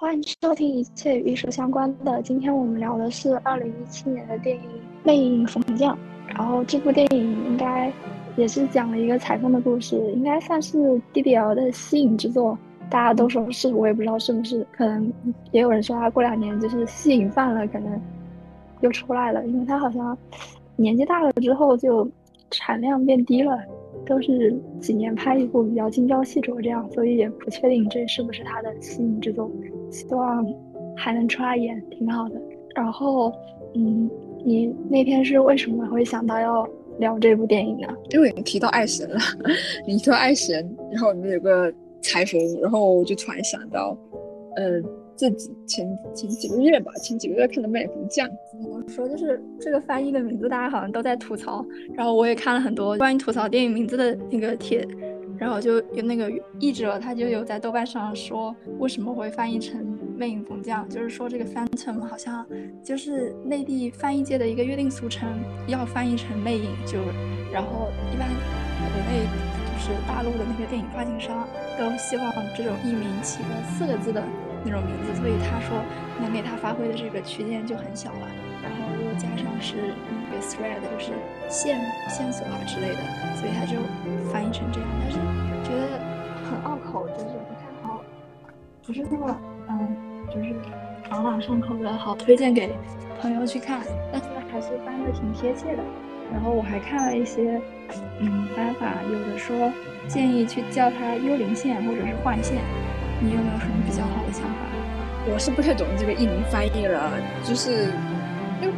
欢迎收听一切与艺术相关的。今天我们聊的是二零一七年的电影《魅影逢将》，然后这部电影应该也是讲了一个采风的故事，应该算是 DDL 的吸引之作。大家都说是，我也不知道是不是，可能也有人说他过两年就是吸引犯了，可能又出来了，因为他好像年纪大了之后就产量变低了。都是几年拍一部比较精雕细琢这样，所以也不确定这是不是他的吸引之作。希望还能出来演，挺好的。然后，嗯，你那天是为什么会想到要聊这部电影呢？因为你提到爱神了，你提到爱神，然后里面有个裁缝，然后我就突然想到，嗯。这几前前几个月吧，前几个月看的《魅影逢将》，怎么说就是这个翻译的名字，大家好像都在吐槽。然后我也看了很多关于吐槽电影名字的那个帖，然后就有那个译者，他就有在豆瓣上说为什么会翻译成《魅影逢将》，就是说这个 Phantom 好像就是内地翻译界的一个约定俗成，要翻译成魅影，就然后一般国内就是大陆的那个电影发行商都希望这种译名起个四个字的。那种名字，所以他说能给他发挥的这个区间就很小了。然后又加上是那个 thread，就是线线索啊之类的，所以他就翻译成这样。但是觉得很拗口，就是不太好，不是那么嗯，就是朗朗上口的好推荐给朋友去看。但是还是翻的挺贴切的。然后我还看了一些嗯翻法，有的说建议去叫它幽灵线或者是幻线。你有没有什么比较？我是不太懂这个译名翻译了，就是因为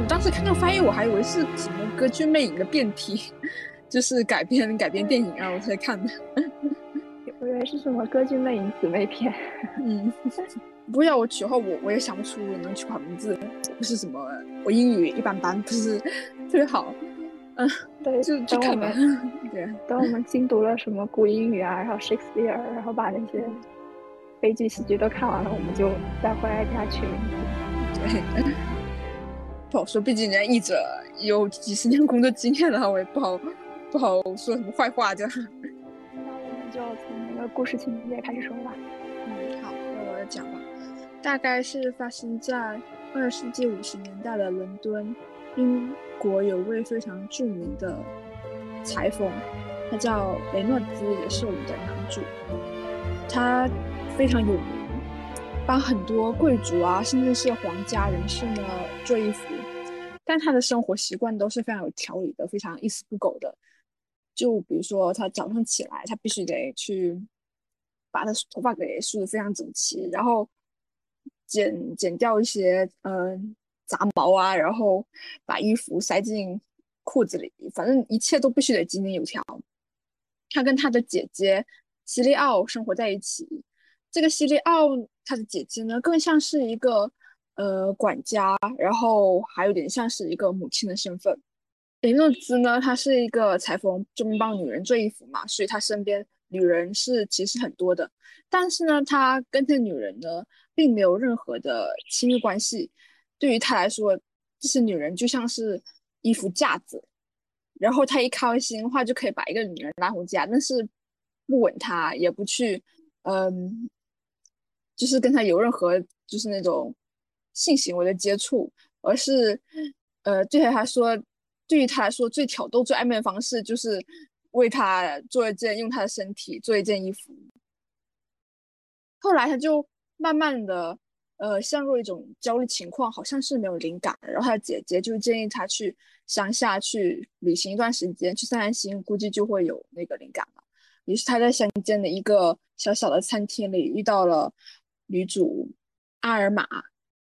我当时看到翻译，我还以为是什么《歌剧魅影》的变体，就是改编改编电影啊，我才看的。我以为是什么《歌剧魅影》姊妹篇。嗯，不要我取号，我我也想不出能取好名字，不是什么，我英语一般般，不是特别好。嗯，对，就就看吧。对，等我们精读了什么古英语啊，然后 Shakespeare，然后把那些悲剧喜剧都看完了，我们就再回来给他取名字。对，不好说，毕竟人家译者有几十年工作经验了，我也不好不好说什么坏话的。那我们就从那个故事情节开始说吧。嗯，好，那我来讲吧。大概是发生在二十世纪五十年代的伦敦，英。国有位非常著名的裁缝，他叫雷诺兹，也是我们的男主。他非常有名，帮很多贵族啊，甚至是皇家人士呢做衣服。但他的生活习惯都是非常有条理的，非常一丝不苟的。就比如说，他早上起来，他必须得去把他头发给梳得非常整齐，然后剪剪掉一些，嗯。杂毛啊，然后把衣服塞进裤子里，反正一切都必须得井井有条。他跟他的姐姐西利奥生活在一起。这个西利奥，他的姐姐呢，更像是一个呃管家，然后还有点像是一个母亲的身份。雷诺兹呢，他是一个裁缝，专门帮女人做衣服嘛，所以他身边女人是其实很多的。但是呢，他跟这女人呢，并没有任何的亲密关系。对于他来说，这些女人就像是衣服架子，然后他一开心的话就可以把一个女人拉回家，但是不吻她，也不去，嗯，就是跟他有任何就是那种性行为的接触，而是，呃，对他来说，对于他来说最挑逗、最暧昧的方式就是为他做一件，用他的身体做一件衣服。后来他就慢慢的。呃，陷入一种焦虑情况，好像是没有灵感。然后他姐姐就建议他去乡下去旅行一段时间，去散散心，估计就会有那个灵感了。于是他在乡间的一个小小的餐厅里遇到了女主阿尔玛，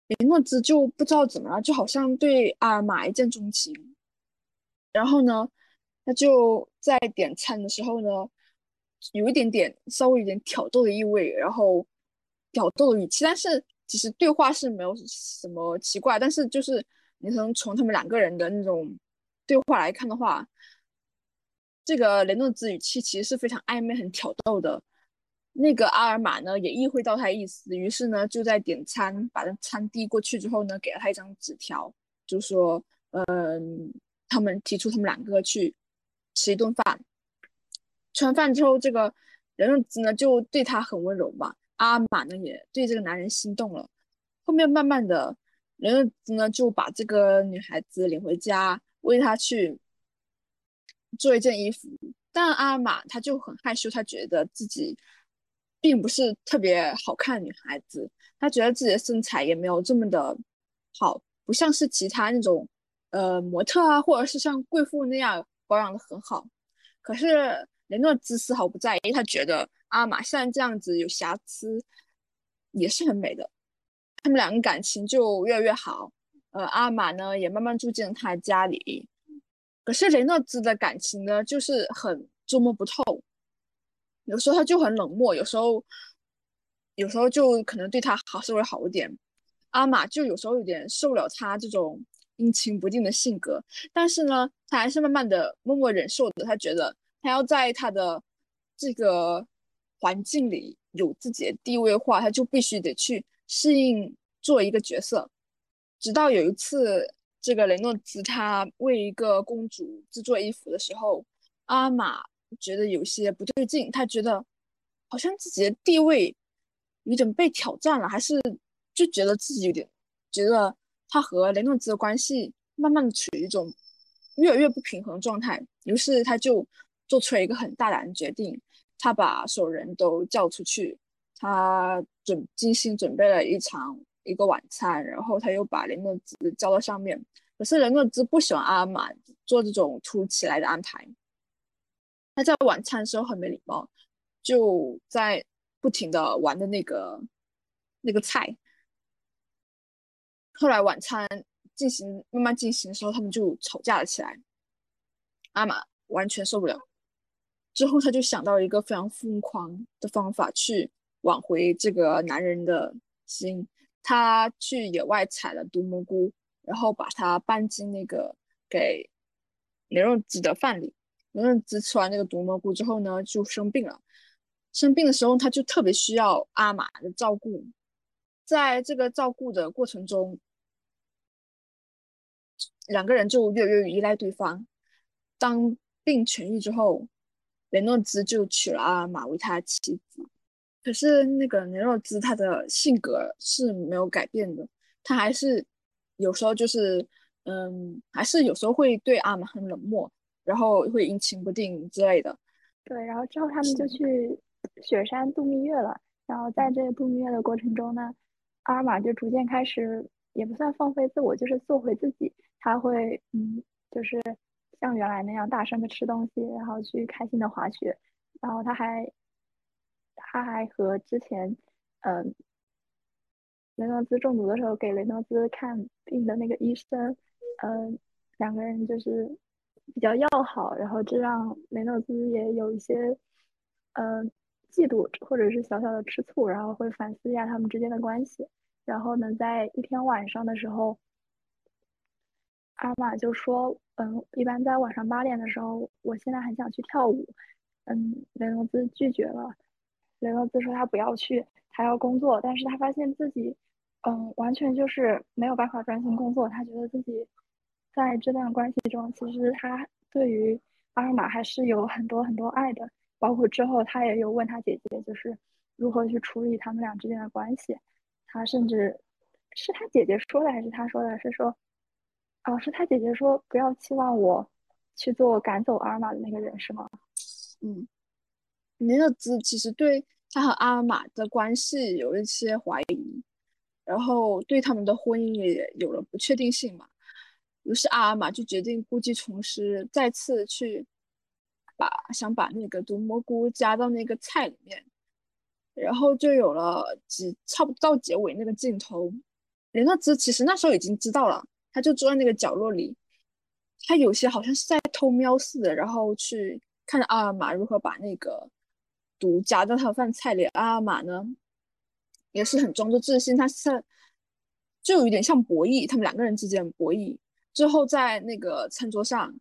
雷诺兹就不知道怎么了，就好像对阿尔玛一见钟情。然后呢，他就在点餐的时候呢，有一点点稍微有点挑逗的意味，然后挑逗的语气，但是。其实对话是没有什么奇怪，但是就是你能从他们两个人的那种对话来看的话，这个雷诺兹语气其实是非常暧昧、很挑逗的。那个阿尔玛呢也意会到他意思，于是呢就在点餐，把餐递过去之后呢，给了他一张纸条，就说，嗯，他们提出他们两个去吃一顿饭。吃完饭之后，这个雷诺兹呢就对他很温柔嘛。阿玛呢也对这个男人心动了。后面慢慢的，雷诺兹呢就把这个女孩子领回家，为她去做一件衣服。但阿尔玛她就很害羞，她觉得自己并不是特别好看女孩子，她觉得自己的身材也没有这么的好，不像是其他那种呃模特啊，或者是像贵妇那样保养的很好。可是雷诺兹丝毫不在意，他觉得阿玛现在这样子有瑕疵也是很美的。他们两个感情就越来越好，呃，阿玛呢也慢慢住进了他家里。可是雷诺兹的感情呢，就是很捉摸不透，有时候他就很冷漠，有时候有时候就可能对他好稍微好一点。阿玛就有时候有点受不了他这种阴晴不定的性格，但是呢，他还是慢慢的默默忍受的。他觉得他要在他的这个环境里有自己的地位的话，他就必须得去。适应做一个角色，直到有一次，这个雷诺兹他为一个公主制作衣服的时候，阿玛觉得有些不对劲，他觉得好像自己的地位有点被挑战了，还是就觉得自己有点觉得他和雷诺兹的关系慢慢的处于一种越来越不平衡的状态，于是他就做出了一个很大胆的决定，他把所有人都叫出去。他准精心准备了一场一个晚餐，然后他又把雷诺兹叫到上面。可是雷诺兹不喜欢阿玛做这种突如其来的安排。他在晚餐的时候很没礼貌，就在不停的玩的那个那个菜。后来晚餐进行慢慢进行的时候，他们就吵架了起来。阿玛完全受不了，之后他就想到一个非常疯狂的方法去。挽回这个男人的心，他去野外采了毒蘑菇，然后把它搬进那个给雷诺兹的饭里。雷诺兹吃完那个毒蘑菇之后呢，就生病了。生病的时候，他就特别需要阿玛的照顾。在这个照顾的过程中，两个人就越越依赖对方。当病痊愈之后，雷诺兹就娶了阿玛为他妻子。可是那个雷诺兹他的性格是没有改变的，他还是有时候就是，嗯，还是有时候会对阿玛很冷漠，然后会阴晴不定之类的。对，然后之后他们就去雪山度蜜月了。然后在这个度蜜月的过程中呢，阿尔玛就逐渐开始也不算放飞自我，就是做回自己。他会，嗯，就是像原来那样大声的吃东西，然后去开心的滑雪。然后他还。他还和之前，嗯，雷诺兹中毒的时候给雷诺兹看病的那个医生，嗯，两个人就是比较要好，然后这让雷诺兹也有一些，嗯，嫉妒或者是小小的吃醋，然后会反思一下他们之间的关系。然后呢，在一天晚上的时候，阿玛就说，嗯，一般在晚上八点的时候，我现在很想去跳舞，嗯，雷诺兹拒绝了。雷诺兹说他不要去，他要工作，但是他发现自己，嗯，完全就是没有办法专心工作。他觉得自己在这段关系中，其实他对于阿尔玛还是有很多很多爱的，包括之后他也有问他姐姐，就是如何去处理他们俩之间的关系。他甚至是他姐姐说的，还是他说的？是说，哦，是他姐姐说不要期望我去做赶走阿尔玛的那个人，是吗？嗯。雷诺兹其实对他和阿尔玛的关系有一些怀疑，然后对他们的婚姻也有了不确定性嘛。于是阿尔玛就决定故技重施，再次去把想把那个毒蘑菇加到那个菜里面，然后就有了几差不多到结尾那个镜头。雷诺兹其实那时候已经知道了，他就坐在那个角落里，他有些好像是在偷瞄似的，然后去看着阿尔玛如何把那个。毒加到他的饭菜里，阿尔玛呢也是很装作自信，他是就有点像博弈，他们两个人之间博弈。最后在那个餐桌上，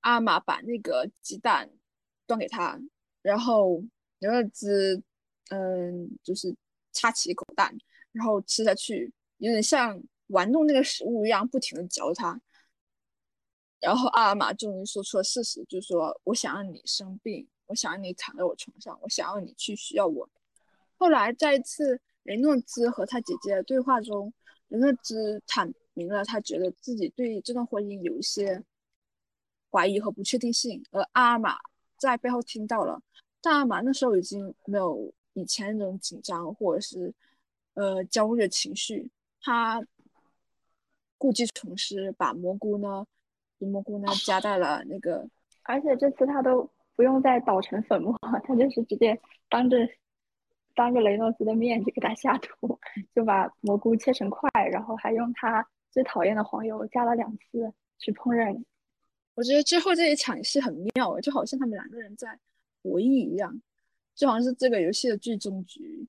阿玛把那个鸡蛋端给他，然后刘乐兹嗯就是插起一口蛋，然后吃下去，有点像玩弄那个食物一样，不停的嚼它。然后阿玛终于说出了事实，就是说我想让你生病。我想要你躺在我床上，我想要你去需要我。后来在一次雷诺兹和他姐姐的对话中，雷诺兹坦明了他觉得自己对这段婚姻有一些怀疑和不确定性，而阿尔玛在背后听到了，但阿玛那时候已经没有以前那种紧张或者是呃焦虑的情绪，他故技重施，把蘑菇呢，毒蘑菇呢加在了那个，而且这次他都不用再捣成粉末，他就是直接当着当着雷诺兹的面就给他下毒，就把蘑菇切成块，然后还用他最讨厌的黄油加了两次去烹饪。我觉得最后这一场戏很妙，就好像他们两个人在博弈一样，就好像是这个游戏的最终局。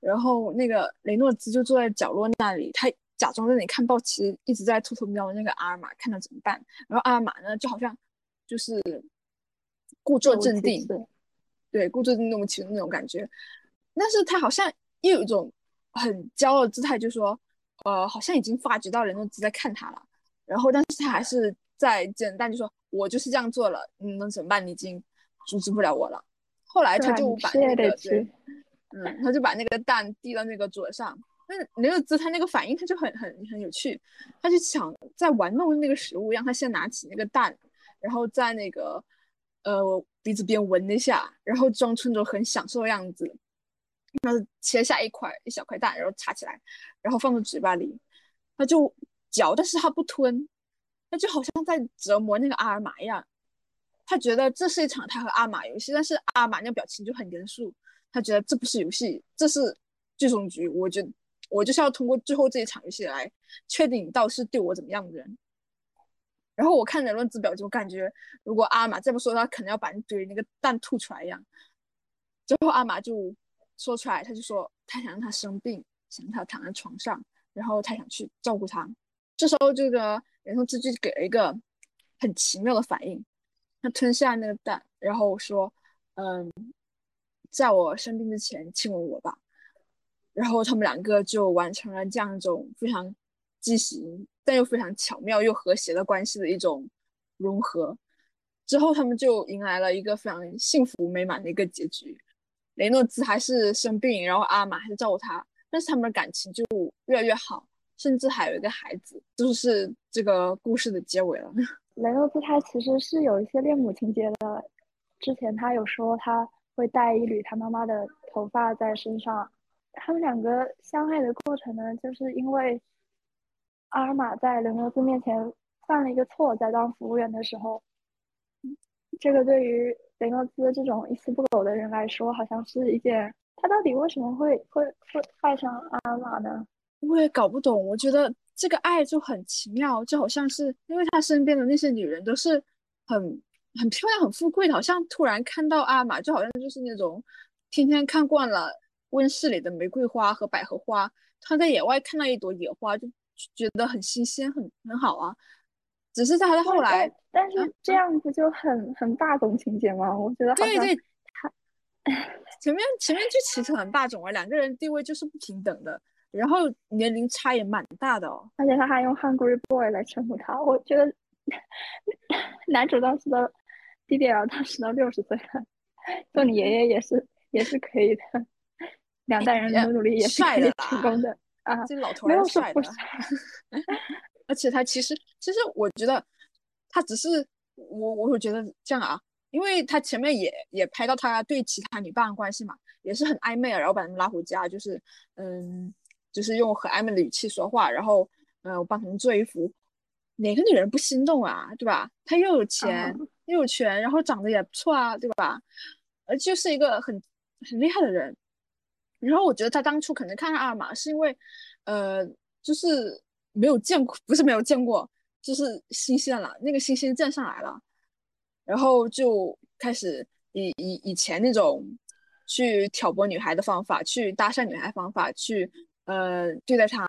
然后那个雷诺兹就坐在角落那里，他假装在那里看报，其实一直在偷偷瞄那个阿尔玛，看他怎么办。然后阿尔玛呢，就好像就是故作镇定，对，故作镇定其实那种感觉。但是他好像又有一种很骄傲的姿态，就说，呃，好像已经发觉到雷诺兹在看他了。然后，但是他还是。在简单就说，我就是这样做了，你能怎么办？你已经阻止不了我了。后来他就把那个，嗯，他就把那个蛋递到那个桌上。那那个姿态那个反应他就很很很有趣，他就想在玩弄那个食物，让他先拿起那个蛋，然后在那个呃鼻子边闻一下，然后装出那种很享受的样子。然后切下一块一小块蛋，然后插起来，然后放到嘴巴里，他就嚼，但是他不吞。他就好像在折磨那个阿尔玛一样，他觉得这是一场他和阿玛游戏，但是阿玛那表情就很严肃，他觉得这不是游戏，这是最终局。我觉得我就是要通过最后这一场游戏来确定你到底是对我怎么样的人。然后我看人论之表，就感觉如果阿玛再不说，他可能要把你嘴里那个蛋吐出来一样。最后阿玛就说出来，他就说他想让他生病，想让他躺在床上，然后他想去照顾他。这时候这个。然后这就给了一个很奇妙的反应，他吞下那个蛋，然后说：“嗯，在我生病之前亲吻我吧。”然后他们两个就完成了这样一种非常畸形但又非常巧妙又和谐的关系的一种融合。之后他们就迎来了一个非常幸福美满的一个结局。雷诺兹还是生病，然后阿尔玛还是照顾他，但是他们的感情就越来越好。甚至还有一个孩子，就是这个故事的结尾了。雷诺兹他其实是有一些恋母情节的，之前他有说他会带一缕他妈妈的头发在身上。他们两个相爱的过程呢，就是因为阿尔玛在雷诺兹面前犯了一个错，在当服务员的时候，这个对于雷诺兹这种一丝不苟的人来说，好像是一件他到底为什么会会会爱上阿玛呢？我也搞不懂，我觉得这个爱就很奇妙，就好像是因为他身边的那些女人都是很很漂亮、很富贵的，好像突然看到阿玛，就好像就是那种天天看惯了温室里的玫瑰花和百合花，他在野外看到一朵野花，就觉得很新鲜、很很好啊。只是在他后来，但是这样子就很很霸总情节吗？我觉得对对，他 前面前面就其实很霸总啊，两个人地位就是不平等的。然后年龄差也蛮大的哦，而且他还用 Hungry Boy 来称呼他，我觉得 男主当时的 DDL 当时都六十岁了，做你爷爷也是也是可以的，两代人努努力也是可以成功的啊，这老头儿帅的，而且他其实其实我觉得他只是我我会觉得这样啊，因为他前面也也拍到他对其他女伴关系嘛，也是很暧昧啊，然后把他们拉回家，就是嗯。就是用很暧昧的语气说话，然后，嗯，我帮他们做衣服，哪个女人不心动啊，对吧？他又有钱又有权，然后长得也不错啊，对吧？呃，就是一个很很厉害的人。然后我觉得他当初可能看上阿尔玛，是因为，呃，就是没有见过，不是没有见过，就是新鲜了，那个新鲜劲上来了，然后就开始以以以前那种去挑拨女孩的方法，去搭讪女孩方法去。呃，对待他，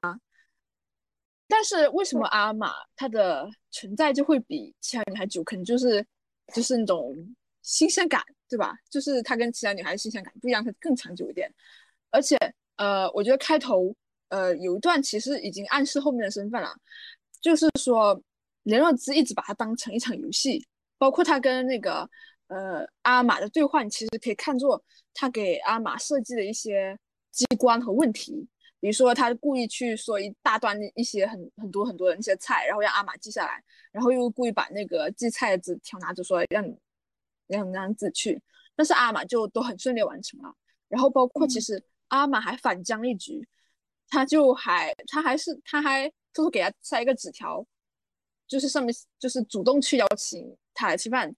但是为什么阿玛她的存在就会比其他女孩久？可能就是就是那种新鲜感，对吧？就是她跟其他女孩新鲜感不一样，她更长久一点。而且，呃，我觉得开头呃有一段其实已经暗示后面的身份了，就是说雷诺兹一直把它当成一场游戏，包括他跟那个呃阿玛的对话，你其实可以看作他给阿玛设计的一些。机关和问题。比如说，他故意去说一大段一些很很多很多的那些菜，然后让阿玛记下来，然后又故意把那个记菜的纸条拿着说让你让让自己去，但是阿玛就都很顺利完成了。然后包括其实阿玛还反将一局，他就还他还是他还偷偷给他塞一个纸条，就是上面就是主动去邀请他来吃饭，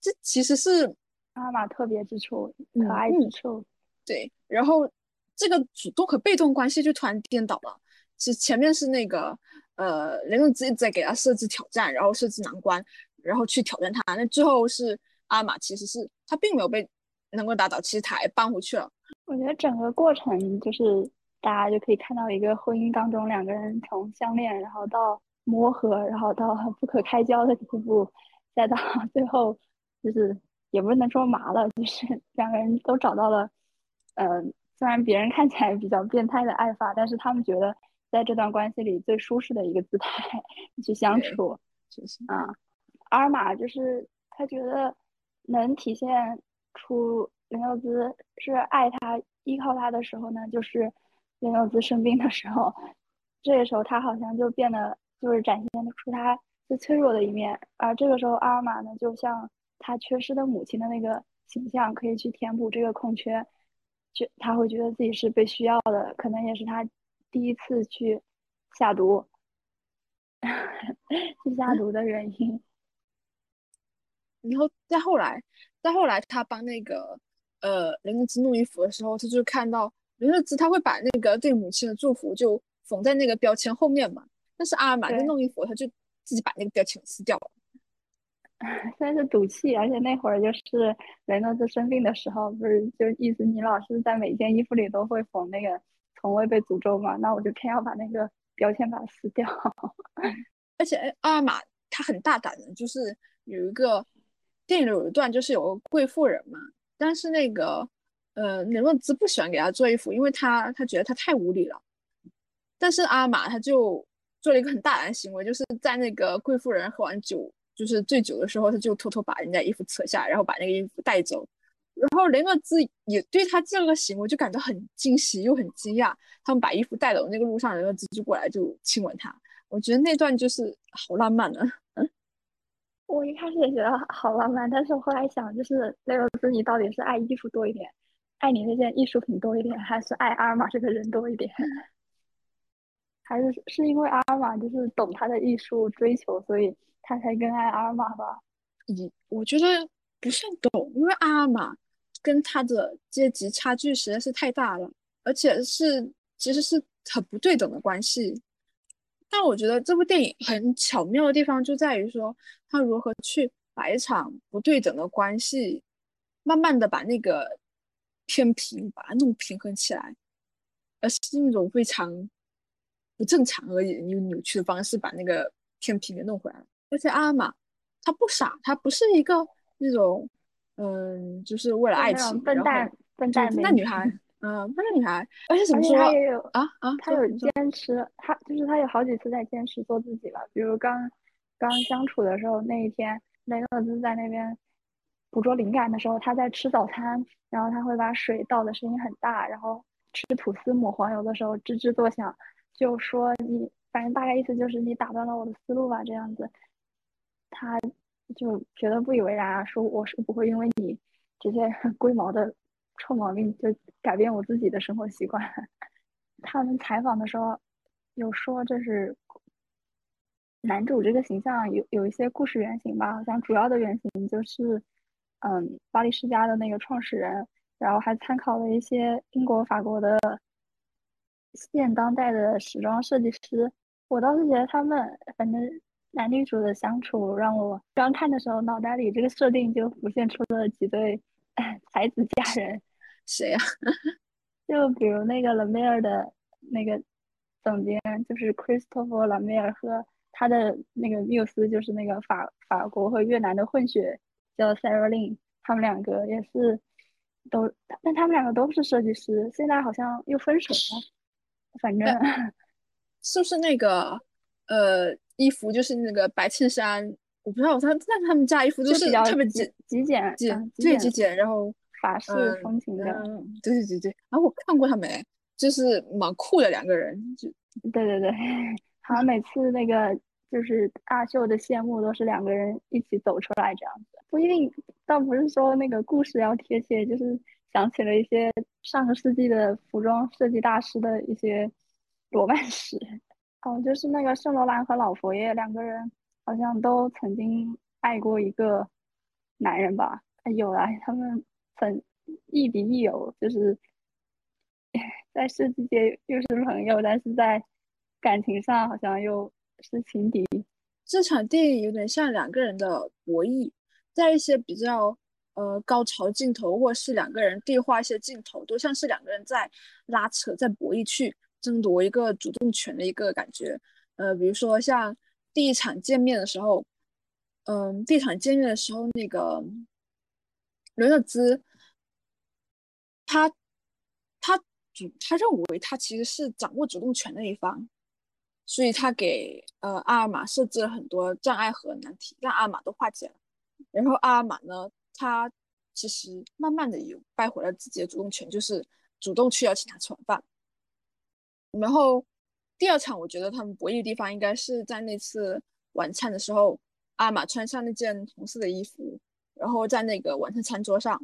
这其实是阿玛特别之处，可爱之处。对，然后。这个主动和被动关系就突然颠倒了。其实前面是那个呃，雷诺兹一直在给他设置挑战，然后设置难关，然后去挑战他。那最后是阿玛，其实是他并没有被能够打倒，其实他还搬回去了。我觉得整个过程就是大家就可以看到一个婚姻当中两个人从相恋，然后到磨合，然后到不可开交的地步，再到 最后就是也不能说麻了，就是两个人都找到了嗯。虽然别人看起来比较变态的爱法，但是他们觉得在这段关系里最舒适的一个姿态 去相处，就是啊，阿尔玛就是他觉得能体现出雷诺兹是爱他、依靠他的时候呢，就是雷诺兹生病的时候，这个时候他好像就变得就是展现出他最脆弱的一面，而这个时候阿尔玛呢，就像他缺失的母亲的那个形象，可以去填补这个空缺。就他会觉得自己是被需要的，可能也是他第一次去下毒，去下毒的原因。然后再后来，再后来，他帮那个呃林乐兹弄衣服的时候，他就看到林乐兹他会把那个对母亲的祝福就缝在那个标签后面嘛。但是阿尔玛在弄衣服，他就自己把那个标签撕掉了。算是赌气，而且那会儿就是雷诺兹生病的时候，不是就意思你老是在每件衣服里都会缝那个从未被诅咒嘛？那我就偏要把那个标签把它撕掉。而且阿尔玛他很大胆的，就是有一个电影里有一段，就是有个贵妇人嘛，但是那个呃雷诺兹不喜欢给他做衣服，因为他他觉得他太无理了。但是阿玛他就做了一个很大胆的行为，就是在那个贵妇人喝完酒。就是醉酒的时候，他就偷偷把人家衣服扯下，然后把那个衣服带走。然后雷诺兹也对他这个行为就感到很惊喜又很惊讶。他们把衣服带走那个路上，雷诺兹就过来就亲吻他。我觉得那段就是好浪漫啊！我一开始也觉得好浪漫，但是我后来想，就是雷诺兹，你到底是爱衣服多一点，爱你那件艺术品多一点，还是爱阿尔玛这个人多一点？还是是因为阿尔玛就是懂他的艺术追求，所以？他才更爱阿尔玛吧？以我觉得不算懂，因为阿尔玛跟他的阶级差距实在是太大了，而且是其实是很不对等的关系。但我觉得这部电影很巧妙的地方就在于说，他如何去把一场不对等的关系，慢慢的把那个天平把它弄平衡起来，而是那种非常不正常而已，用扭曲的方式把那个天平给弄回来了。而且阿玛，他不傻，他不是一个那种，嗯，就是为了爱情，笨蛋笨蛋那女孩，嗯，笨蛋女孩。而且怎么说他也有啊啊？他有坚持，他就是他有好几次在坚持做自己吧。比如刚刚相处的时候那一天，雷诺兹在那边捕捉灵感的时候，他在吃早餐，然后他会把水倒的声音很大，然后吃吐司抹黄油的时候吱吱作响，就说你，反正大概意思就是你打断了我的思路吧，这样子。他就觉得不以为然啊，说我是不会因为你这些龟毛的臭毛病就改变我自己的生活习惯。他们采访的时候有说，这是男主这个形象有有一些故事原型吧，好像主要的原型就是嗯巴黎世家的那个创始人，然后还参考了一些英国、法国的现当代的时装设计师。我倒是觉得他们反正。男女主的相处让我刚看的时候，脑袋里这个设定就浮现出了几对 才子佳人。谁呀？就比如那个 m e r 的那个总监，就是 Christopher m e r 和他的那个缪斯，就是那个法法国和越南的混血，叫 Sarah Lin。他们两个也是都，但他们两个都是设计师，现在好像又分手了。反正 是不是那个呃？衣服就是那个白衬衫，我不知道他，但他们家衣服就是特别极极简，极最极简，然后法式风情的。对对对对，啊，我看过他们，就是蛮酷的两个人。就对对对，好像每次那个就是大秀的谢幕都是两个人一起走出来这样子，不一定，倒不是说那个故事要贴切，就是想起了一些上个世纪的服装设计大师的一些罗曼史。哦，就是那个圣罗兰和老佛爷两个人，好像都曾经爱过一个男人吧？有啊，他们曾亦敌亦友，就是 在设计界又是朋友，但是在感情上好像又是情敌。这场电影有点像两个人的博弈，在一些比较呃高潮镜头，或是两个人对话一些镜头，都像是两个人在拉扯，在博弈去。争夺一个主动权的一个感觉，呃，比如说像第一场见面的时候，嗯，第一场见面的时候，那个伦勒兹，他他主他认为他其实是掌握主动权的一方，所以他给呃阿尔玛设置了很多障碍和难题，让阿尔玛都化解了。然后阿尔玛呢，他其实慢慢的又败回了自己的主动权，就是主动去邀请他吃晚饭。然后第二场，我觉得他们博弈的地方应该是在那次晚餐的时候，阿玛穿上那件红色的衣服，然后在那个晚餐餐桌上。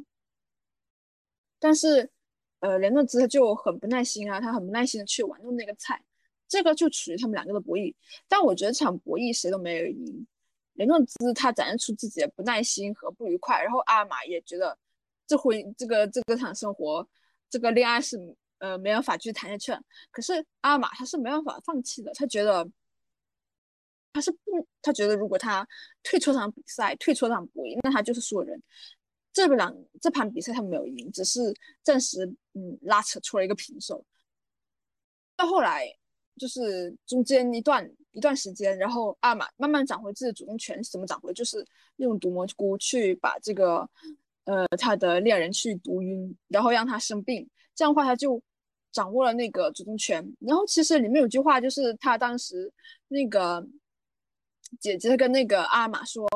但是，呃，雷诺兹他就很不耐心啊，他很不耐心的去玩弄那个菜，这个就处于他们两个的博弈。但我觉得这场博弈谁都没有赢，雷诺兹他展现出自己的不耐心和不愉快，然后阿尔玛也觉得这回这个这个场生活，这个恋爱是。呃，没办法去谈下去。可是阿尔玛他是没办法放弃的，他觉得他是不，他觉得如果他退出这场比赛，退出这场博弈，那他就是输人。这两这盘比赛他没有赢，只是暂时嗯拉扯出了一个平手。到后来就是中间一段一段时间，然后阿玛慢慢找回自己的主动权，怎么找回？就是用毒蘑菇去把这个呃他的恋人去毒晕，然后让他生病。这样的话，他就掌握了那个主动权。然后其实里面有句话，就是他当时那个姐姐跟那个阿玛说：“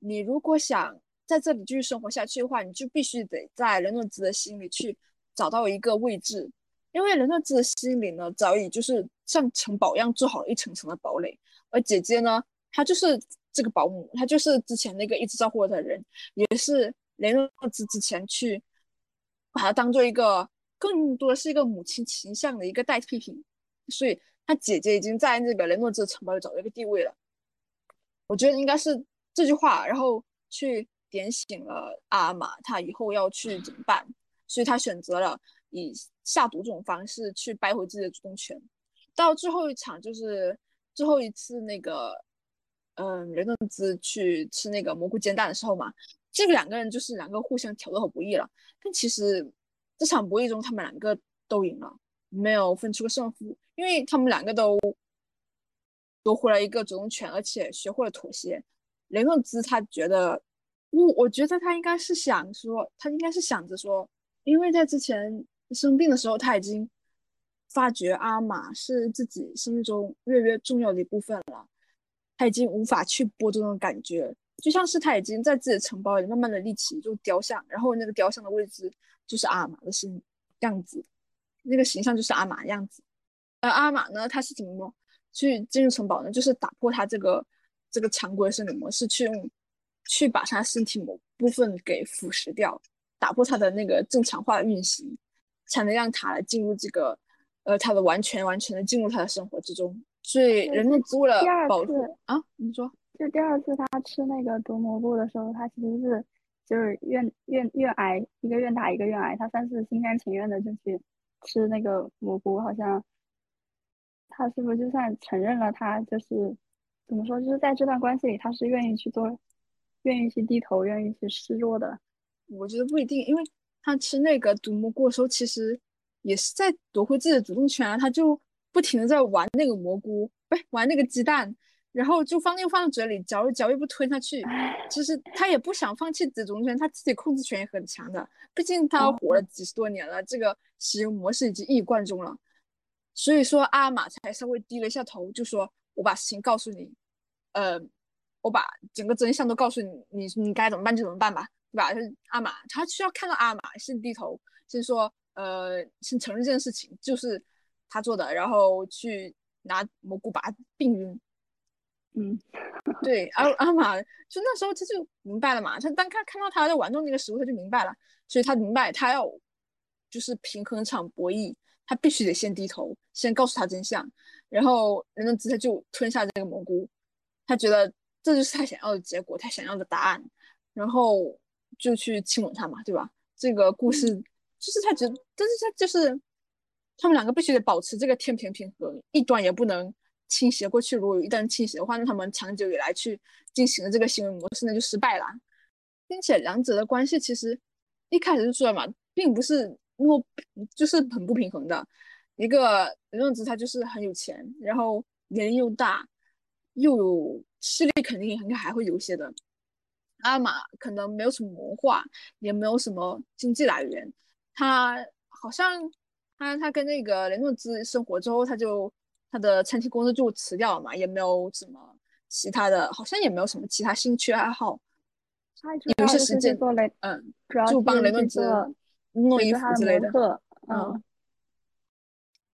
你如果想在这里继续生活下去的话，你就必须得在雷诺兹的心里去找到一个位置，因为雷诺兹的心里呢，早已就是像城堡一样做好了一层层的堡垒。而姐姐呢，她就是这个保姆，她就是之前那个一直照顾她的人，也是雷诺兹之前去把她当做一个。”更多的是一个母亲形象的一个代替品，所以她姐姐已经在那个雷诺兹城堡里找到一个地位了。我觉得应该是这句话，然后去点醒了阿玛，他以后要去怎么办？所以他选择了以下毒这种方式去掰回自己的主动权。到最后一场，就是最后一次那个，嗯，雷诺兹去吃那个蘑菇煎蛋的时候嘛，这个两个人就是两个互相挑逗和不义了。但其实。这场博弈中，他们两个都赢了，没有分出个胜负，因为他们两个都夺回了一个主动权，而且学会了妥协。雷诺兹他觉得，我我觉得他应该是想说，他应该是想着说，因为在之前生病的时候，他已经发觉阿玛是自己生命中越越重要的一部分了，他已经无法去播这种感觉，就像是他已经在自己的城堡里慢慢的立起一座雕像，然后那个雕像的位置。就是阿玛的形样子，那个形象就是阿玛样子。而阿玛呢，他是怎么去进入城堡呢？就是打破他这个这个常规生理模式，去用去把他身体某部分给腐蚀掉，打破他的那个正常化的运行，才能让他来进入这个呃他的完全完全的进入他的生活之中。所以人类为了保护啊，你说，就第二次他吃那个毒蘑菇的时候，他其实是。就是愿愿愿挨一个愿打一个愿挨，他算是心甘情愿的就去吃那个蘑菇，好像他是不是就算承认了他就是怎么说，就是在这段关系里他是愿意去做，愿意去低头，愿意去示弱的。我觉得不一定，因为他吃那个毒蘑菇的时候，其实也是在夺回自己的主动权啊，他就不停的在玩那个蘑菇，不是玩那个鸡蛋。然后就放又放到嘴里嚼嚼又不吞下去，其实他也不想放弃自己主动权，他自己控制权也很强的，毕竟他活了几十多年了，这个使用模式已经一以贯中了。所以说阿玛才稍微低了一下头，就说我把事情告诉你，呃，我把整个真相都告诉你，你你该怎么办就怎么办吧，对吧？就是阿玛，他需要看到阿玛先低头，先说，呃，先承认这件事情就是他做的，然后去拿蘑菇把他病晕。嗯，对，阿阿玛就那时候他就明白了嘛，他当看看到他在玩弄那个食物，他就明白了，所以他明白他要就是平衡场博弈，他必须得先低头，先告诉他真相，然后人的姿态就吞下这个蘑菇，他觉得这就是他想要的结果，他想要的答案，然后就去亲吻他嘛，对吧？这个故事就是他觉得，但是他就是他们两个必须得保持这个天平平衡，一端也不能。倾斜过去，如果一旦倾斜的话，那他们长久以来去进行的这个行为模式那就失败了，并且两者的关系其实一开始就说了嘛，并不是那么就是很不平衡的。一个任诺兹他就是很有钱，然后年龄又大，又有势力，肯定应该还会有一些的。阿玛可能没有什么文化，也没有什么经济来源，他好像他他跟那个雷诺兹生活之后，他就。他的餐厅工作就辞掉了嘛，也没有什么其他的，好像也没有什么其他兴趣爱好。有些时间，嗯，就帮雷诺兹弄衣服之类的。嗯，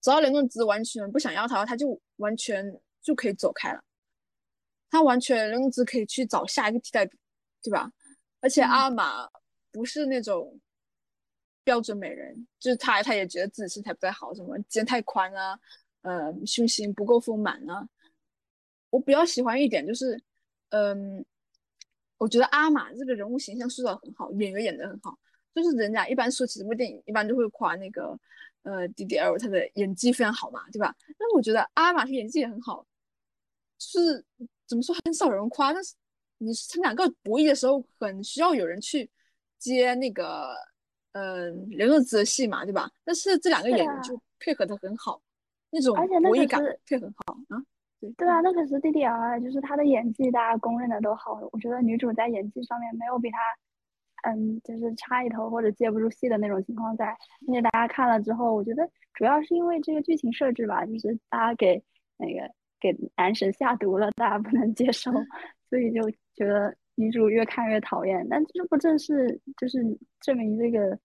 只要雷诺兹完全不想要他，他就完全就可以走开了。他完全雷诺兹可以去找下一个替代品，对吧？而且阿玛不是那种标准美人，就是他他也觉得自己身材不太好，什么肩太宽啊。呃，胸型不够丰满啊。我比较喜欢一点就是，嗯，我觉得阿玛这个人物形象塑造很好，演员演的很好。就是人家一般说起这部电影，一般都会夸那个呃 DDL 他的演技非常好嘛，对吧？那我觉得阿玛他演技也很好，就是怎么说很少有人夸，但是你他们两个博弈的时候，很需要有人去接那个嗯刘若子的戏嘛，对吧？但是这两个演员就配合的很好。那种博弈感配很好啊，对对啊，那可是 D D L，就是他的演技大家公认的都好。我觉得女主在演技上面没有比他，嗯，就是差一头或者接不住戏的那种情况在。而且大家看了之后，我觉得主要是因为这个剧情设置吧，就是大家给那个给男神下毒了，大家不能接受，所以就觉得女主越看越讨厌。但这不正是就是证明这个。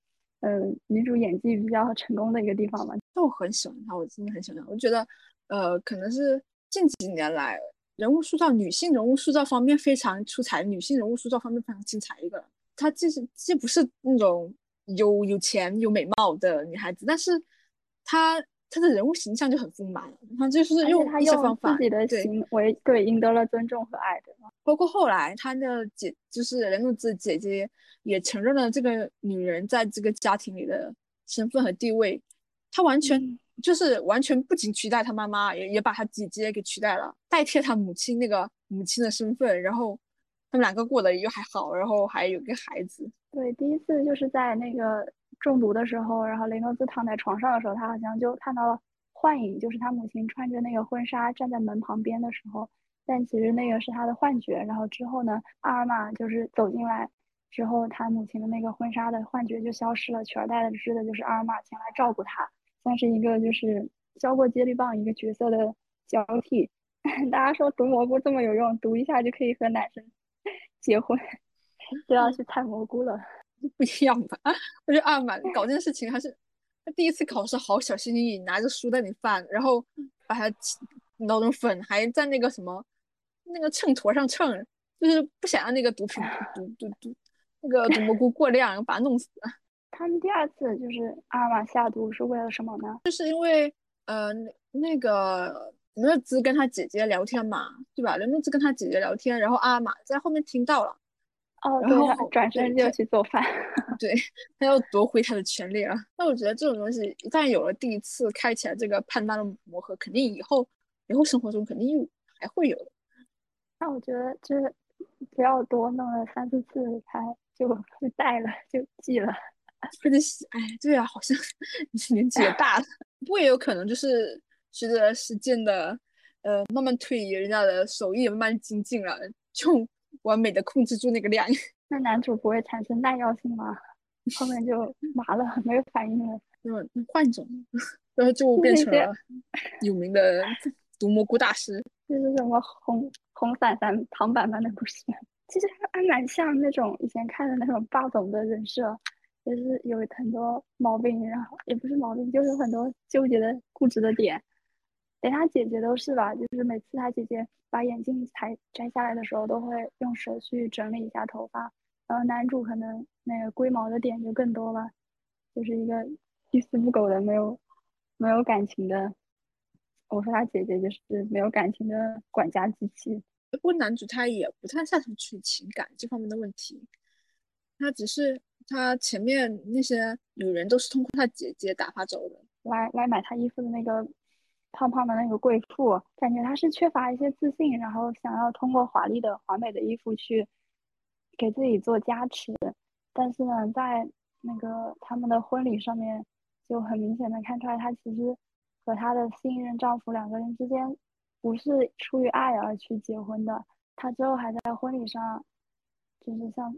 嗯，女主演技比较成功的一个地方嘛，但我很喜欢她，我真的很喜欢她。我觉得，呃，可能是近几年来人物塑造，女性人物塑造方面非常出彩，女性人物塑造方面非常精彩一个。她既是既不是那种有有钱有美貌的女孩子，但是她。他的人物形象就很丰满，他就是用一些方法，自己的行为对赢得了尊重和爱的。包括后来他的姐，就是雷诺兹姐姐，也承认了这个女人在这个家庭里的身份和地位。她完全就是完全不仅取代她妈妈，也也把她姐姐给取代了，代替她母亲那个母亲的身份。然后他们两个过得又还好，然后还有个孩子。对，第一次就是在那个。中毒的时候，然后雷诺兹躺在床上的时候，他好像就看到了幻影，就是他母亲穿着那个婚纱站在门旁边的时候，但其实那个是他的幻觉。然后之后呢，阿尔玛就是走进来之后，他母亲的那个婚纱的幻觉就消失了，取而代之的就是阿尔玛前来照顾他，算是一个就是交过接力棒一个角色的交替。大家说毒蘑菇这么有用，毒一下就可以和男生结婚，就要去采蘑菇了。不一样吧？我觉得阿满搞这件事情还是他第一次考试，好小心翼翼拿着书在那里翻，然后把它弄成粉，还在那个什么那个秤砣上称，就是不想让那个毒品 毒毒毒那个毒蘑菇过量，把它弄死。他们第二次就是阿玛下毒是为了什么呢？就是因为呃那个刘诺兹跟他姐姐聊天嘛，对吧？刘诺兹跟他姐姐聊天，然后阿玛在后面听到了。哦，然后转身就去做饭，对他要夺回他的权利了。那我觉得这种东西一旦有了第一次开启了这个判断的磨合，肯定以后以后生活中肯定又还会有的。那我觉得就是不要多弄了三四次他就就带了就记了。或者哎，对啊，好像 年纪也大了，不过也有可能就是随着时间的呃慢慢推移，人家的手艺也慢慢精进了，就。完美的控制住那个量，那男主不会产生耐药性吗？后面就麻了，没有反应了。那换一种，然后就变成了有名的 毒蘑菇大师。这是什么红红伞伞唐板板的故事？其实还还蛮像那种以前看的那种霸总的人设，就是有很多毛病，然后也不是毛病，就是很多纠结的固执的点。连他姐姐都是吧，就是每次他姐姐把眼镜摘摘下来的时候，都会用手去整理一下头发。然后男主可能那个龟毛的点就更多了，就是一个一丝不苟的没有没有感情的。我说他姐姐就是没有感情的管家机器。不过男主他也不太擅长处理情感这方面的问题，他只是他前面那些女人都是通过他姐姐打发走的，来来买他衣服的那个。胖胖的那个贵妇，感觉她是缺乏一些自信，然后想要通过华丽的、华美的衣服去给自己做加持。但是呢，在那个他们的婚礼上面，就很明显的看出来，她其实和她的新任丈夫两个人之间不是出于爱而去结婚的。她之后还在婚礼上，就是像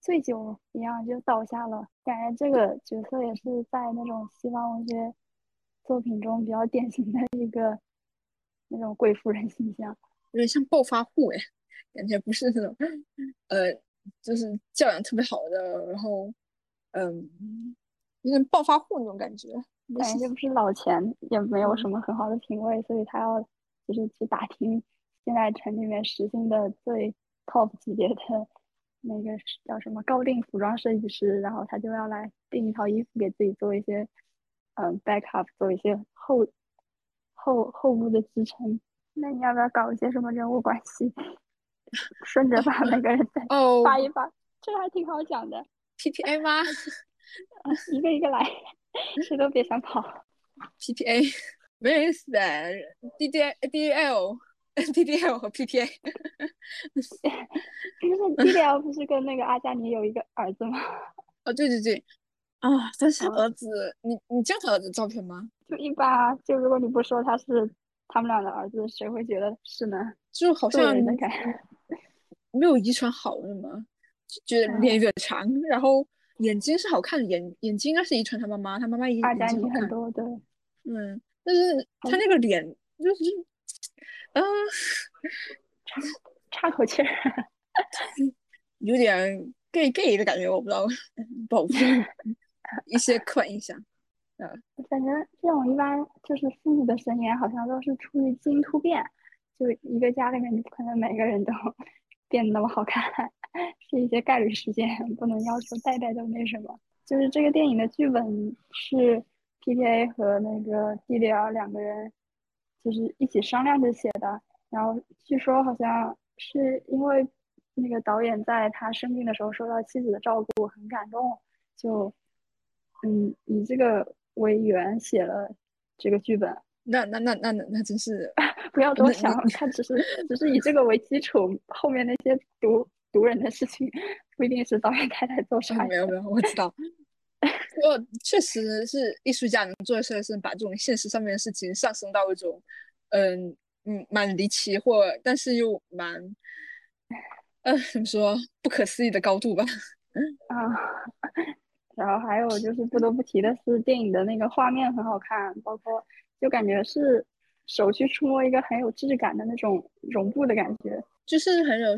醉酒一样就倒下了。感觉这个角色也是在那种西方文学。作品中比较典型的一个那种贵妇人形象，有点像暴发户哎，感觉不是那种，呃，就是教养特别好的，然后，嗯，有点暴发户那种感觉。感觉就不是老钱，也没有什么很好的品味，所以他要就是去打听现在城里面时兴的最 top 级别的那个叫什么高定服装设计师，然后他就要来订一套衣服给自己做一些。嗯，backup 做一些后后后部的支撑。那你要不要搞一些什么人物关系？顺着把每个人再 发一发，这还挺好讲的。PPA 吗？一个一个来，谁都别想跑。PPA 没有意思的，DD DDL DDL 和 PPA。不是 DDL 不是跟那个阿加尼有一个儿子吗？哦，对对对。啊，但是儿子，你你见他儿子照片吗？就一般啊，就如果你不说他是他们俩的儿子，谁会觉得是呢？就好像 没有遗传好是吗？就觉得脸有点长，然后眼睛是好看的，眼眼睛应该是遗传他妈妈，他妈妈眼眼睛很多，对，嗯，但是他那个脸就是，嗯，差差口气儿，有点 gay gay 的感觉，我不知道，不好说。一些刻板印象，呃，反正这种一般就是父母的神颜，好像都是出于基因突变，就一个家里面你不可能每个人都 变得那么好看，是一些概率事件，不能要求代代都那什么。就是这个电影的剧本是 P P A 和那个 D D L 两个人就是一起商量着写的，然后据说好像是因为那个导演在他生病的时候受到妻子的照顾，很感动，就。嗯，以这个为缘写了这个剧本，那那那那那那真是 不要多想，他只是只是以这个为基础，后面那些读读人的事情不一定是导演太太做出来的。没有没有，我知道，不过确实是艺术家能做的事是把这种现实上面的事情上升到一种嗯嗯蛮离奇或但是又蛮呃怎么说不可思议的高度吧。啊。然后还有就是不得不提的是，电影的那个画面很好看，包括就感觉是手去触摸一个很有质感的那种绒布的感觉，就是很有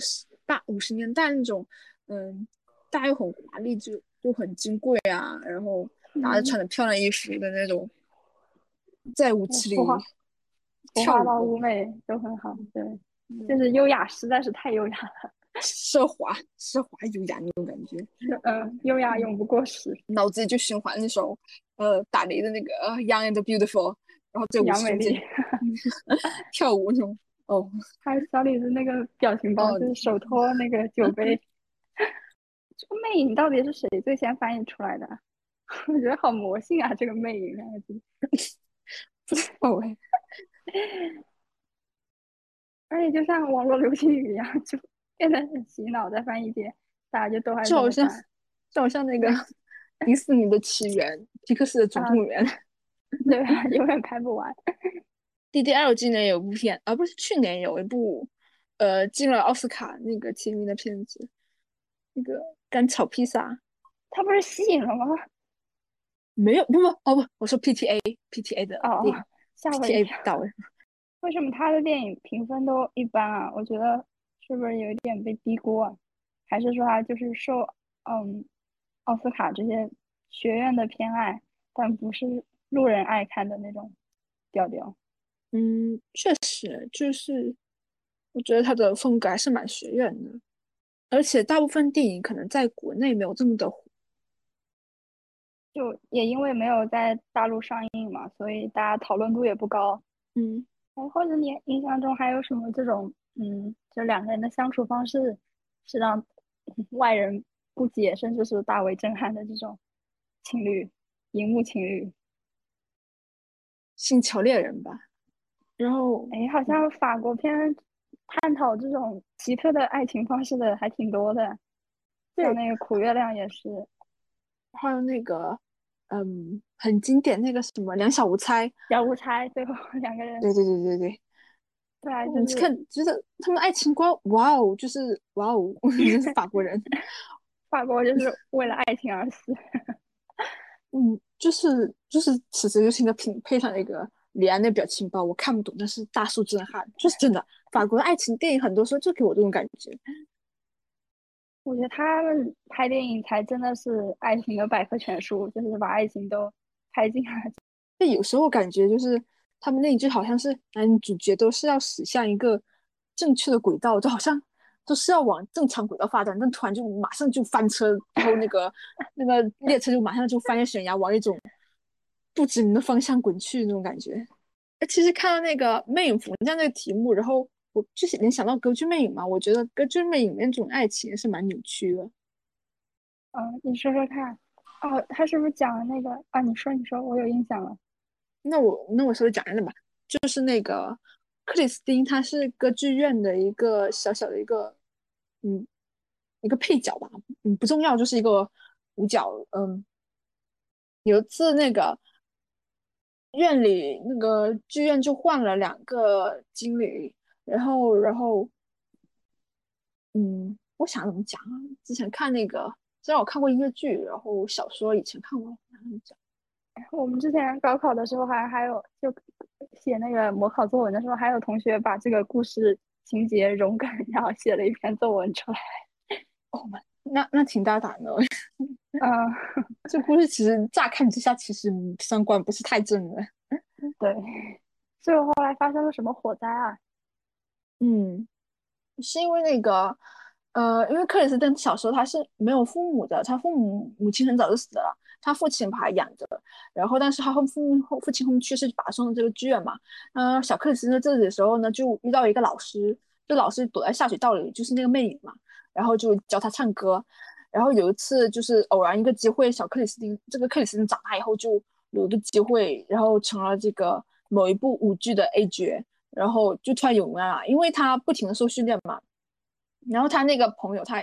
大五十年代那种，嗯，大又很华丽，就就很金贵啊，然后大家穿的漂亮衣服的那种，在舞池里跳到舞美都很好，对，就是优雅，实在是太优雅了。奢华、奢华优雅那种感觉，嗯，优雅永不过时。脑子里就循环那首，呃，打雷的那个《Young and Beautiful》，然后在舞池里 跳舞那种。哦，还有小李子那个表情包，就是手托那个酒杯。这个魅影到底是谁最先翻译出来的？我觉得好魔性啊，这个魅影两个字。哦，而且就像网络流行语一样，就。变得很洗脑，再翻一遍，大家就都还就好像就好像那个 迪士尼的起源，皮克斯的总动物园，对吧？永远拍不完。D D L 今年有部片，啊不是去年有一部，呃，进了奥斯卡那个提名的片子，那个干草披萨，他不是吸引了吗？没有，不不哦不，我说 P T A P T A 的哦，吓我一跳。为什么他的电影评分都一般啊？我觉得。是不是有一点被低估啊？还是说他就是受嗯奥斯卡这些学院的偏爱，但不是路人爱看的那种调调？嗯，确实，就是我觉得他的风格还是蛮学院的，而且大部分电影可能在国内没有这么的火。就也因为没有在大陆上映嘛，所以大家讨论度也不高。嗯，哎，或者你印象中还有什么这种，嗯，就两个人的相处方式是让 外人不解，甚至是大为震撼的这种情侣，荧幕情侣，《星球猎人》吧。然后，哎，好像法国片探讨这种奇特的爱情方式的还挺多的，像那个《苦月亮》也是。还有那个，嗯，很经典那个什么两小无猜，小无猜，最后两个人，对对对对对，对啊，你看，就是他们爱情观，哇哦，就是哇哦，就是法国人，法国就是为了爱情而死，嗯，就是就是此时就是一个品配上一个李安的表情包，我看不懂，但是大受震撼，就是真的，法国的爱情电影很多时候就给我这种感觉。我觉得他们拍电影才真的是爱情的百科全书，就是把爱情都拍进来。就有时候感觉就是他们那一句好像是男主角都是要驶向一个正确的轨道，就好像都是要往正常轨道发展，但突然就马上就翻车，然后那个那个列车就马上就翻越悬崖，往一种不知名的方向滚去那种感觉。其实看到那个《魅影芙这样的题目，然后。我就是联想到《歌剧魅影》嘛，我觉得《歌剧魅影》那种爱情是蛮扭曲的。嗯，你说说看。哦，他是不是讲了那个啊？你说，你说，我有印象了。那我那我稍微讲一个吧，就是那个克里斯汀，他是歌剧院的一个小小的一个，嗯，一个配角吧，嗯，不重要，就是一个主角。嗯，有一次那个院里那个剧院就换了两个经理。然后，然后，嗯，我想怎么讲啊？之前看那个，虽然我看过音乐剧，然后小说以前看过，怎么讲？我们之前高考的时候还还有就写那个模考作文的时候，还有同学把这个故事情节融梗，然后写了一篇作文出来。哦，那那挺大胆的。嗯，这故事其实乍看之下其实三观不是太正的。对，最后后来发生了什么火灾啊？嗯，是因为那个，呃，因为克里斯汀小时候他是没有父母的，他父母母亲很早就死了，他父亲把他养着，然后但是他后父后父亲后去世，就把他送到这个剧院嘛。嗯，小克里斯汀在这里的时候呢，就遇到一个老师，这老师躲在下水道里，就是那个魅影嘛，然后就教他唱歌。然后有一次就是偶然一个机会，小克里斯汀这个克里斯汀长大以后就有一个机会，然后成了这个某一部舞剧的 A 角。然后就突然有名了，因为他不停的受训练嘛。然后他那个朋友，他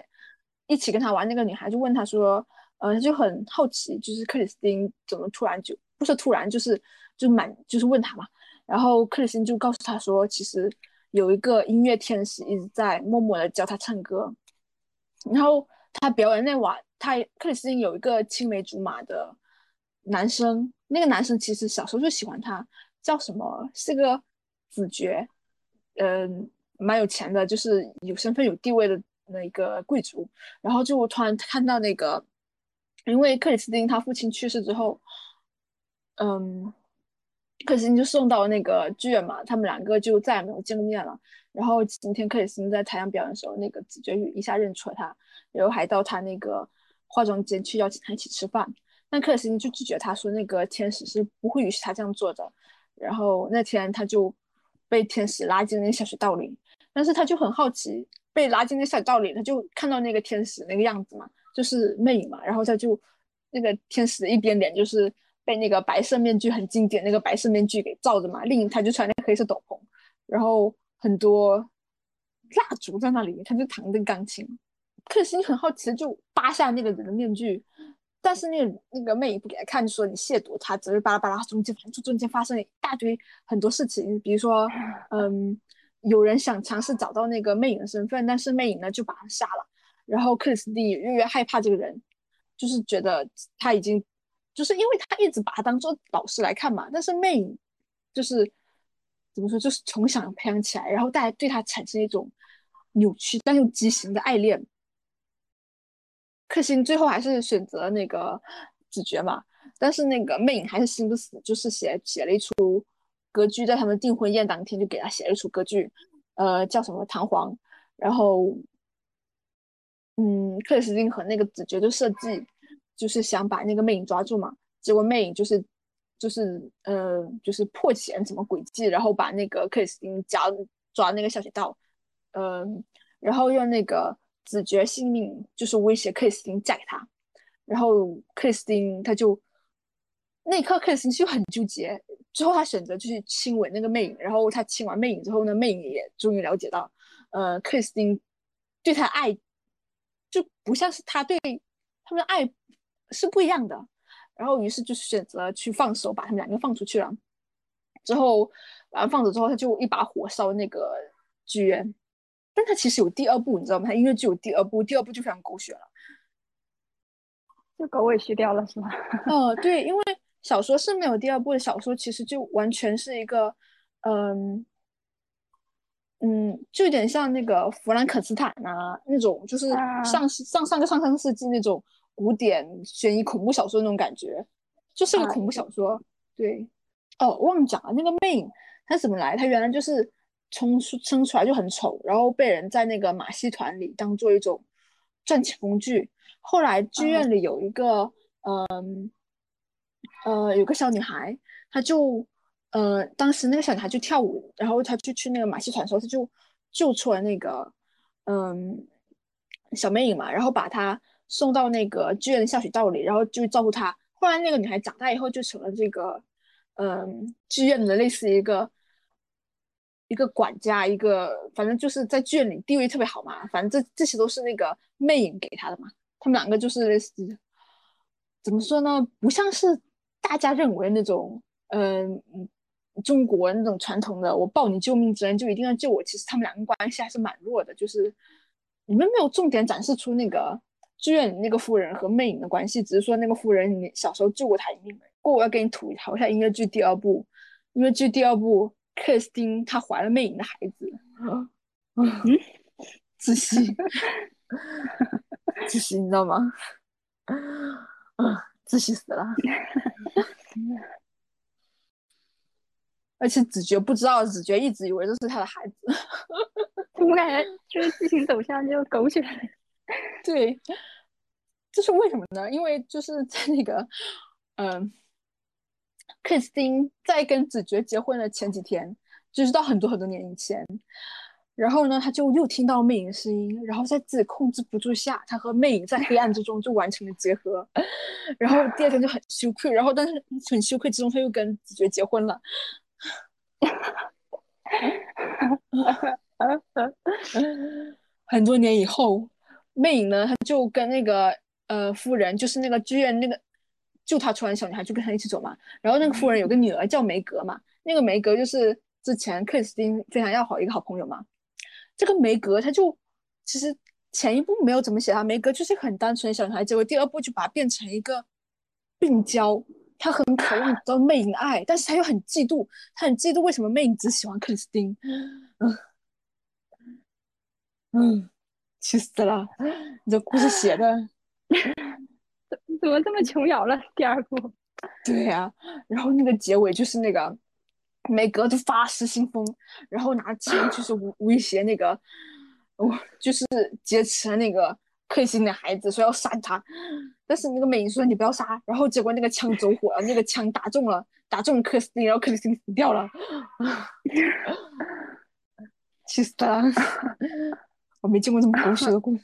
一起跟他玩那个女孩就问他说，呃，就很好奇，就是克里斯汀怎么突然就不是突然，就是就满就是问他嘛。然后克里斯汀就告诉他说，其实有一个音乐天使一直在默默的教他唱歌。然后他表演那晚，他克里斯汀有一个青梅竹马的男生，那个男生其实小时候就喜欢他，叫什么？是个。子爵，嗯，蛮有钱的，就是有身份有地位的那个贵族。然后就突然看到那个，因为克里斯汀他父亲去世之后，嗯，克里斯汀就送到那个剧院嘛，他们两个就再也没有见过面了。然后今天克里斯汀在台上表演的时候，那个子爵一下认出了他，然后还到他那个化妆间去邀请他一起吃饭。但克里斯汀就拒绝他说，那个天使是不会允许他这样做的。然后那天他就。被天使拉进那个下水道里，但是他就很好奇，被拉进那下水道里，他就看到那个天使那个样子嘛，就是魅影嘛，然后他就那个天使一边脸就是被那个白色面具很经典那个白色面具给罩着嘛，另一他就穿那黑色斗篷，然后很多蜡烛在那里，他就弹着钢琴，克里斯汀很好奇就扒下那个人的面具。但是那那个魅影不给他看，就说你亵渎他，只是巴拉巴拉中间反正就中间发生了一大堆很多事情，比如说，嗯，有人想尝试找到那个魅影的身份，但是魅影呢就把他杀了。然后克里斯蒂越越害怕这个人，就是觉得他已经，就是因为他一直把他当做老师来看嘛。但是魅影就是怎么说，就是从小培养起来，然后大家对他产生一种扭曲但又畸形的爱恋。克星最后还是选择那个子爵嘛，但是那个魅影还是心不死，就是写写了一出歌剧，在他们订婚宴当天就给他写了一出歌剧，呃，叫什么《唐璜》，然后，嗯，克里斯汀和那个子爵就设计，就是想把那个魅影抓住嘛，结果魅影就是就是呃就是破解什么诡计，然后把那个克里斯汀夹抓那个下水道，嗯，然后用那个。子爵性命就是威胁克里斯汀嫁给他，然后克里斯汀他就那一刻克里斯汀就很纠结，之后他选择就是亲吻那个魅影，然后他亲完魅影之后呢，魅影也终于了解到，呃，克里斯汀对他爱就不像是他对他们的爱是不一样的，然后于是就选择去放手把他们两个放出去了，之后完放走之后，他就一把火烧那个剧院。但他其实有第二部，你知道吗？他音乐剧有第二部，第二部就非常狗血了，就狗尾续掉了，是吗？哦，对，因为小说是没有第二部的，小说其实就完全是一个，嗯嗯，就有点像那个弗兰肯斯坦啊那种，就是上上上个上上个世纪那种古典悬疑恐怖小说那种感觉，就是个恐怖小说。对，哦，忘讲了，那个魅影它怎么来？它原来就是。从出生出来就很丑，然后被人在那个马戏团里当做一种赚钱工具。后来剧院里有一个，嗯，呃，有个小女孩，她就，呃，当时那个小女孩就跳舞，然后她就去那个马戏团的时候，她就救出了那个，嗯，小魅影嘛，然后把她送到那个剧院的下水道里，然后就照顾她。后来那个女孩长大以后就成了这个，嗯，剧院的类似一个。一个管家，一个反正就是在剧院里地位特别好嘛。反正这这些都是那个魅影给她的嘛。他们两个就是类似，怎么说呢？不像是大家认为那种，嗯，中国那种传统的“我报你救命之恩就一定要救我”。其实他们两个关系还是蛮弱的。就是你们没有重点展示出那个剧院里那个夫人和魅影的关系，只是说那个夫人你小时候救过他一命。过我要给你吐槽一下音乐剧第二部，音乐剧第二部。克里斯汀她怀了魅影的孩子，嗯，窒息，窒息，你知道吗？嗯，窒息死了。而且子爵不知道，子爵一直以为这是他的孩子。怎么感觉这个剧情走向就狗血？对，这是为什么呢？因为就是在那个，嗯。克里斯汀在跟子爵结婚的前几天，就是到很多很多年以前，然后呢，他就又听到魅影的声音，然后在自己控制不住下，他和魅影在黑暗之中就完成了结合，然后第二天就很羞愧，然后但是很羞愧之中，他又跟子爵结婚了。很多年以后，魅影呢，他就跟那个呃夫人，就是那个剧院那个。救他出来的小女孩就跟他一起走嘛，然后那个夫人有个女儿叫梅格嘛，那个梅格就是之前克里斯汀非常要好一个好朋友嘛。这个梅格他就其实前一部没有怎么写他，梅格就是很单纯的小女孩，结果第二部就把她变成一个病娇，她很渴望得到魅影的爱，但是他又很嫉妒，他很嫉妒为什么魅影只喜欢克里斯汀，嗯嗯，气死了，你这故事写的。怎怎么这么琼瑶了？第二部，对呀，然后那个结尾就是那个梅格就发失心疯，然后拿钱就是威胁那个，我，就是劫持了那个克里斯汀的孩子，说要杀他，但是那个美英说你不要杀，然后结果那个枪走火了，那个枪打中了，打中克里斯汀，然后克里斯汀死掉了，气死了！我没见过这么狗血的故事。